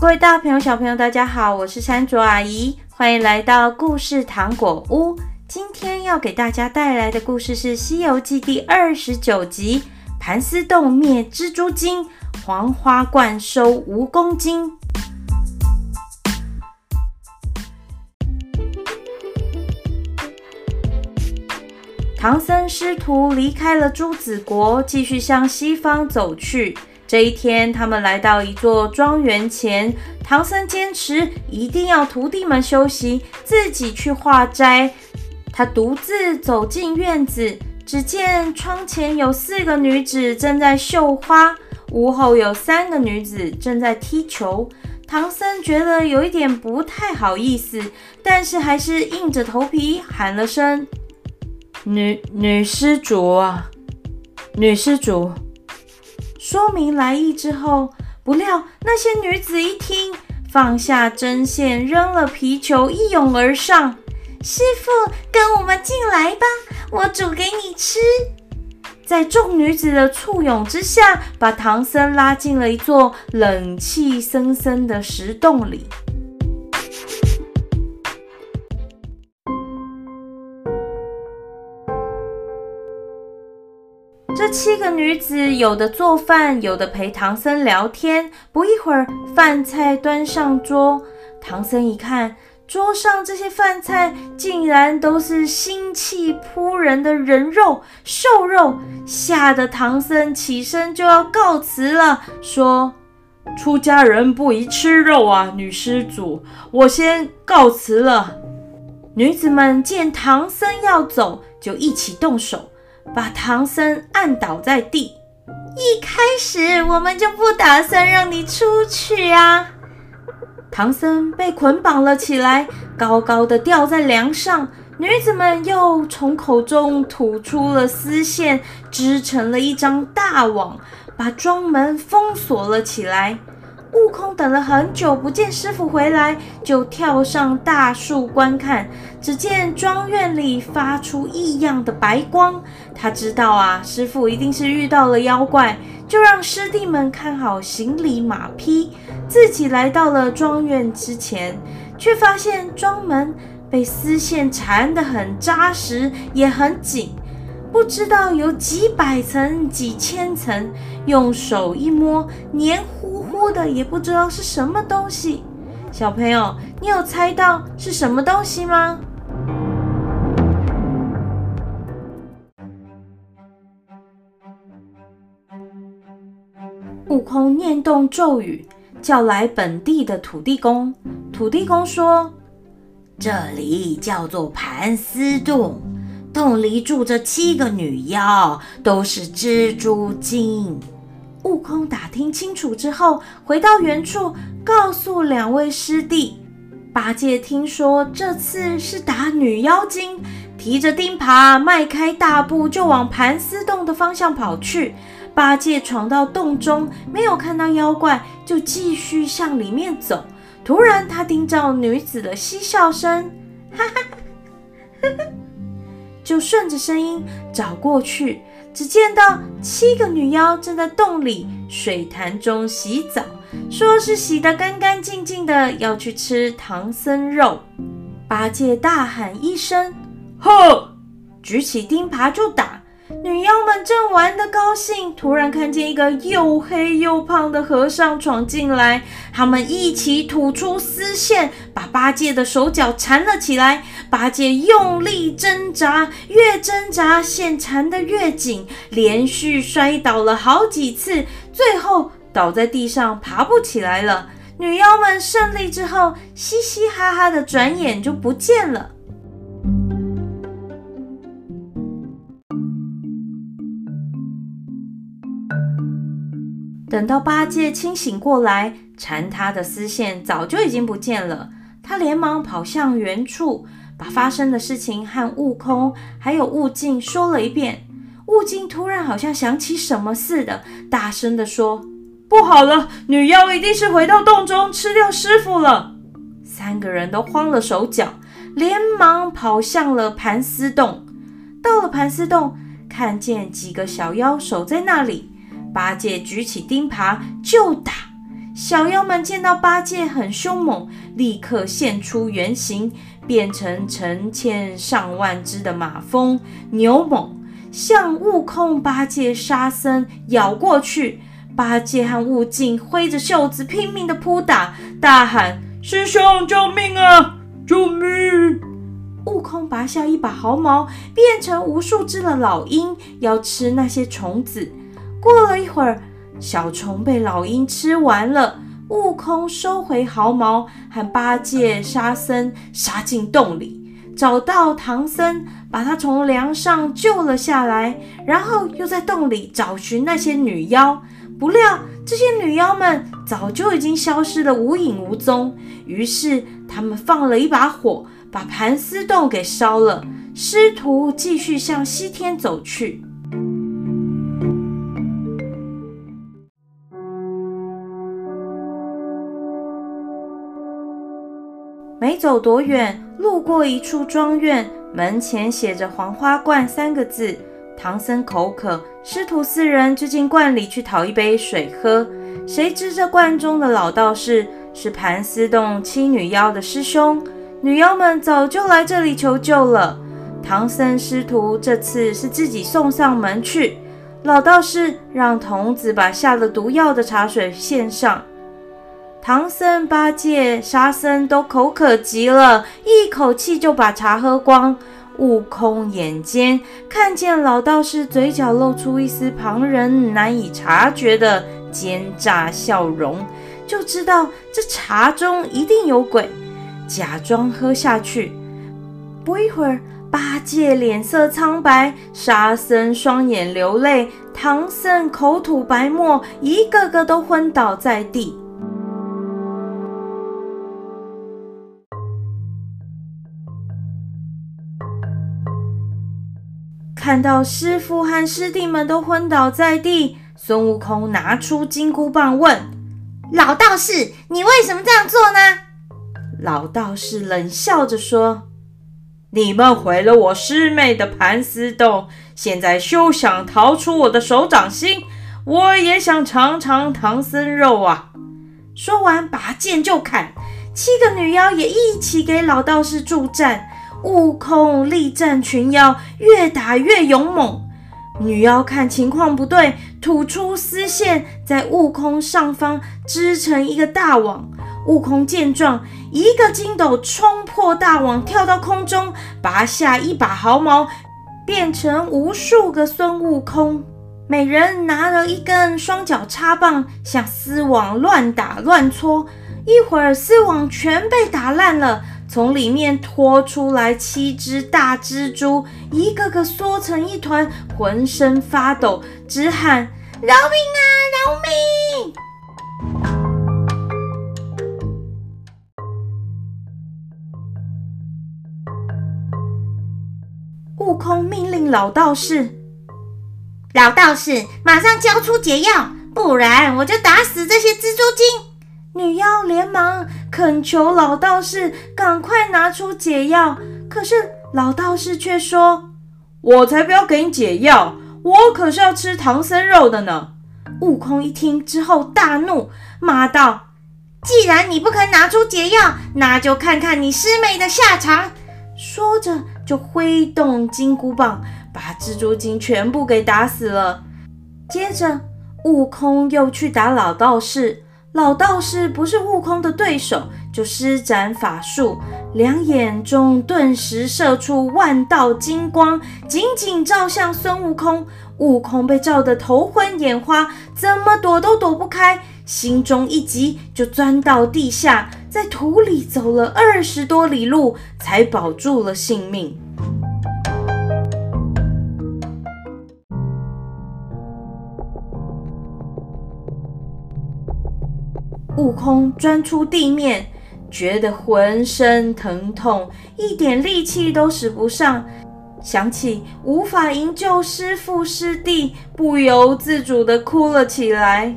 各位大朋友、小朋友，大家好，我是山卓阿姨，欢迎来到故事糖果屋。今天要给大家带来的故事是《西游记》第二十九集：盘丝洞灭蜘蛛精，黄花冠收蜈蚣精。唐僧师徒离开了朱紫国，继续向西方走去。这一天，他们来到一座庄园前。唐僧坚持一定要徒弟们休息，自己去化斋。他独自走进院子，只见窗前有四个女子正在绣花，屋后有三个女子正在踢球。唐僧觉得有一点不太好意思，但是还是硬着头皮喊了声：“女女施主啊，女施主。”说明来意之后，不料那些女子一听，放下针线，扔了皮球，一拥而上。师傅，跟我们进来吧，我煮给你吃。在众女子的簇拥之下，把唐僧拉进了一座冷气森森的石洞里。七个女子有的做饭，有的陪唐僧聊天。不一会儿，饭菜端上桌。唐僧一看，桌上这些饭菜竟然都是腥气扑人的人肉、兽肉，吓得唐僧起身就要告辞了，说：“出家人不宜吃肉啊，女施主，我先告辞了。”女子们见唐僧要走，就一起动手。把唐僧按倒在地。一开始我们就不打算让你出去啊！唐僧被捆绑了起来，高高的吊在梁上。女子们又从口中吐出了丝线，织成了一张大网，把庄门封锁了起来。悟空等了很久，不见师傅回来，就跳上大树观看。只见庄院里发出异样的白光，他知道啊，师傅一定是遇到了妖怪，就让师弟们看好行李马匹，自己来到了庄院之前，却发现庄门被丝线缠得很扎实，也很紧。不知道有几百层、几千层，用手一摸，黏糊糊的，也不知道是什么东西。小朋友，你有猜到是什么东西吗？悟空念动咒语，叫来本地的土地公。土地公说：“这里叫做盘丝洞。”洞里住着七个女妖，都是蜘蛛精。悟空打听清楚之后，回到原处，告诉两位师弟：八戒听说这次是打女妖精，提着钉耙，迈开大步就往盘丝洞的方向跑去。八戒闯到洞中，没有看到妖怪，就继续向里面走。突然，他听到女子的嬉笑声，哈哈，呵呵。就顺着声音找过去，只见到七个女妖正在洞里水潭中洗澡，说是洗得干干净净的，要去吃唐僧肉。八戒大喊一声：“呵！”举起钉耙就打。女妖们正玩得高兴，突然看见一个又黑又胖的和尚闯进来，他们一起吐出丝线，把八戒的手脚缠了起来。八戒用力挣扎，越挣扎线缠得越紧，连续摔倒了好几次，最后倒在地上爬不起来了。女妖们胜利之后，嘻嘻哈哈的转眼就不见了。等到八戒清醒过来，缠他的丝线早就已经不见了。他连忙跑向原处，把发生的事情和悟空还有悟净说了一遍。悟净突然好像想起什么似的，大声地说：“不好了，女妖一定是回到洞中吃掉师傅了。”三个人都慌了手脚，连忙跑向了盘丝洞。到了盘丝洞，看见几个小妖守在那里。八戒举起钉耙就打，小妖们见到八戒很凶猛，立刻现出原形，变成成千上万只的马蜂、牛猛，向悟空、八戒、沙僧咬过去。八戒和悟净挥着袖子拼命地扑打，大喊：“师兄，救命啊！救命！”悟空拔下一把毫毛，变成无数只的老鹰，要吃那些虫子。过了一会儿，小虫被老鹰吃完了。悟空收回毫毛，和八戒、沙僧杀进洞里，找到唐僧，把他从梁上救了下来。然后又在洞里找寻那些女妖，不料这些女妖们早就已经消失得无影无踪。于是他们放了一把火。把盘丝洞给烧了，师徒继续向西天走去。没走多远，路过一处庄院，门前写着“黄花观”三个字。唐僧口渴，师徒四人就进观里去讨一杯水喝。谁知这观中的老道士是盘丝洞七女妖的师兄。女妖们早就来这里求救了。唐僧师徒这次是自己送上门去。老道士让童子把下了毒药的茶水献上。唐僧、八戒、沙僧都口渴极了，一口气就把茶喝光。悟空眼尖，看见老道士嘴角露出一丝旁人难以察觉的奸诈笑容，就知道这茶中一定有鬼。假装喝下去，不一会儿，八戒脸色苍白，沙僧双眼流泪，唐僧口吐白沫，一个个都昏倒在地。看到师父和师弟们都昏倒在地，孙悟空拿出金箍棒问：“老道士，你为什么这样做呢？”老道士冷笑着说：“你们毁了我师妹的盘丝洞，现在休想逃出我的手掌心。我也想尝尝唐僧肉啊！”说完，拔剑就砍。七个女妖也一起给老道士助战。悟空力战群妖，越打越勇猛。女妖看情况不对，吐出丝线，在悟空上方织成一个大网。悟空见状，一个筋斗冲破大网，跳到空中，拔下一把毫毛，变成无数个孙悟空。每人拿了一根双脚插棒，向丝网乱打乱戳。一会儿，丝网全被打烂了，从里面拖出来七只大蜘蛛，一个个缩成一团，浑身发抖，直喊：“饶命啊，饶命！”悟空命令老道士：“老道士，马上交出解药，不然我就打死这些蜘蛛精。”女妖连忙恳求老道士赶快拿出解药，可是老道士却说：“我才不要给你解药，我可是要吃唐僧肉的呢。”悟空一听之后大怒，骂道：“既然你不肯拿出解药，那就看看你师妹的下场。”说着。就挥动金箍棒，把蜘蛛精全部给打死了。接着，悟空又去打老道士。老道士不是悟空的对手，就施展法术，两眼中顿时射出万道金光，紧紧照向孙悟空。悟空被照得头昏眼花，怎么躲都躲不开，心中一急，就钻到地下。在土里走了二十多里路，才保住了性命。悟空钻出地面，觉得浑身疼痛，一点力气都使不上。想起无法营救师父师弟，不由自主地哭了起来。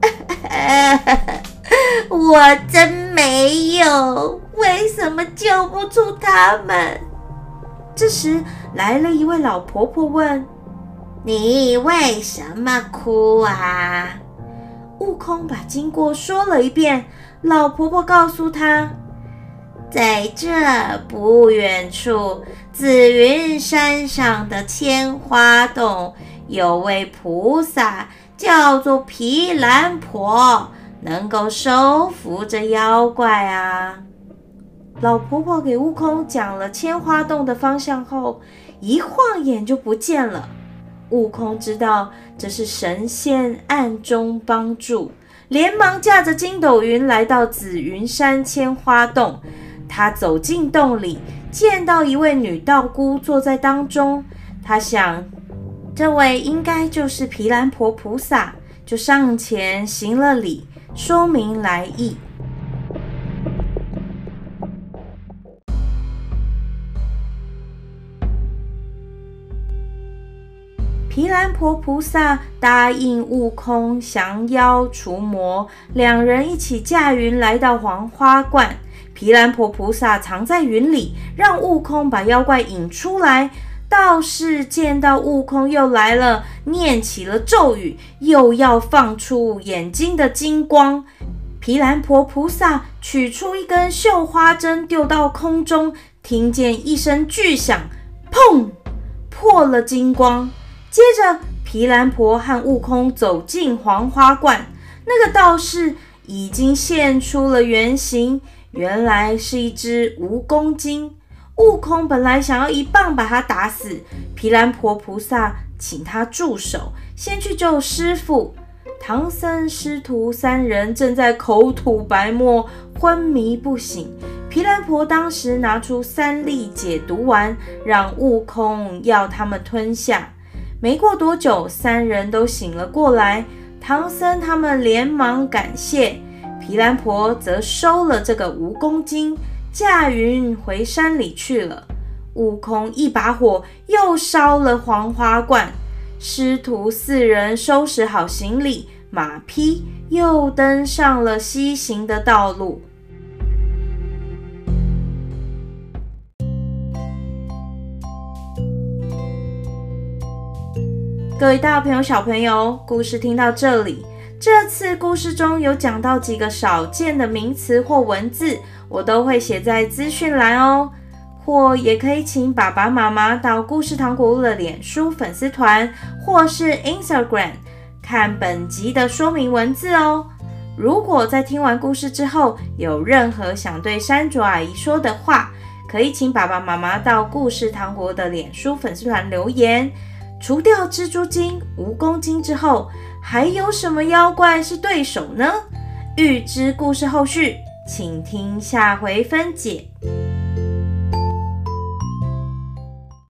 我真没有，为什么救不出他们？这时来了一位老婆婆问：“你为什么哭啊？”悟空把经过说了一遍。老婆婆告诉他，在这不远处，紫云山上的千花洞，有位菩萨叫做毗蓝婆，能够收服这妖怪啊。老婆婆给悟空讲了千花洞的方向后，一晃眼就不见了。悟空知道这是神仙暗中帮助。连忙驾着筋斗云来到紫云山千花洞。他走进洞里，见到一位女道姑坐在当中。他想，这位应该就是毗蓝婆菩萨，就上前行了礼，说明来意。毗蓝婆菩萨答应悟空降妖除魔，两人一起驾云来到黄花观。毗蓝婆菩萨藏在云里，让悟空把妖怪引出来。道士见到悟空又来了，念起了咒语，又要放出眼睛的金光。毗蓝婆菩萨取出一根绣花针，丢到空中，听见一声巨响，砰，破了金光。接着，毗蓝婆和悟空走进黄花观，那个道士已经现出了原形，原来是一只蜈蚣精。悟空本来想要一棒把他打死，毗蓝婆菩萨请他住手，先去救师傅。唐僧师徒三人正在口吐白沫，昏迷不醒。毗蓝婆当时拿出三粒解毒丸，让悟空要他们吞下。没过多久，三人都醒了过来。唐僧他们连忙感谢，毗蓝婆则收了这个蜈蚣精，驾云回山里去了。悟空一把火又烧了黄花罐，师徒四人收拾好行李，马匹又登上了西行的道路。各位大朋友、小朋友，故事听到这里，这次故事中有讲到几个少见的名词或文字，我都会写在资讯栏哦，或也可以请爸爸妈妈到故事糖果屋的脸书粉丝团或是 Instagram 看本集的说明文字哦。如果在听完故事之后有任何想对山竹阿姨说的话，可以请爸爸妈妈到故事糖果的脸书粉丝团留言。除掉蜘蛛精、蜈蚣精之后，还有什么妖怪是对手呢？预知故事后续，请听下回分解。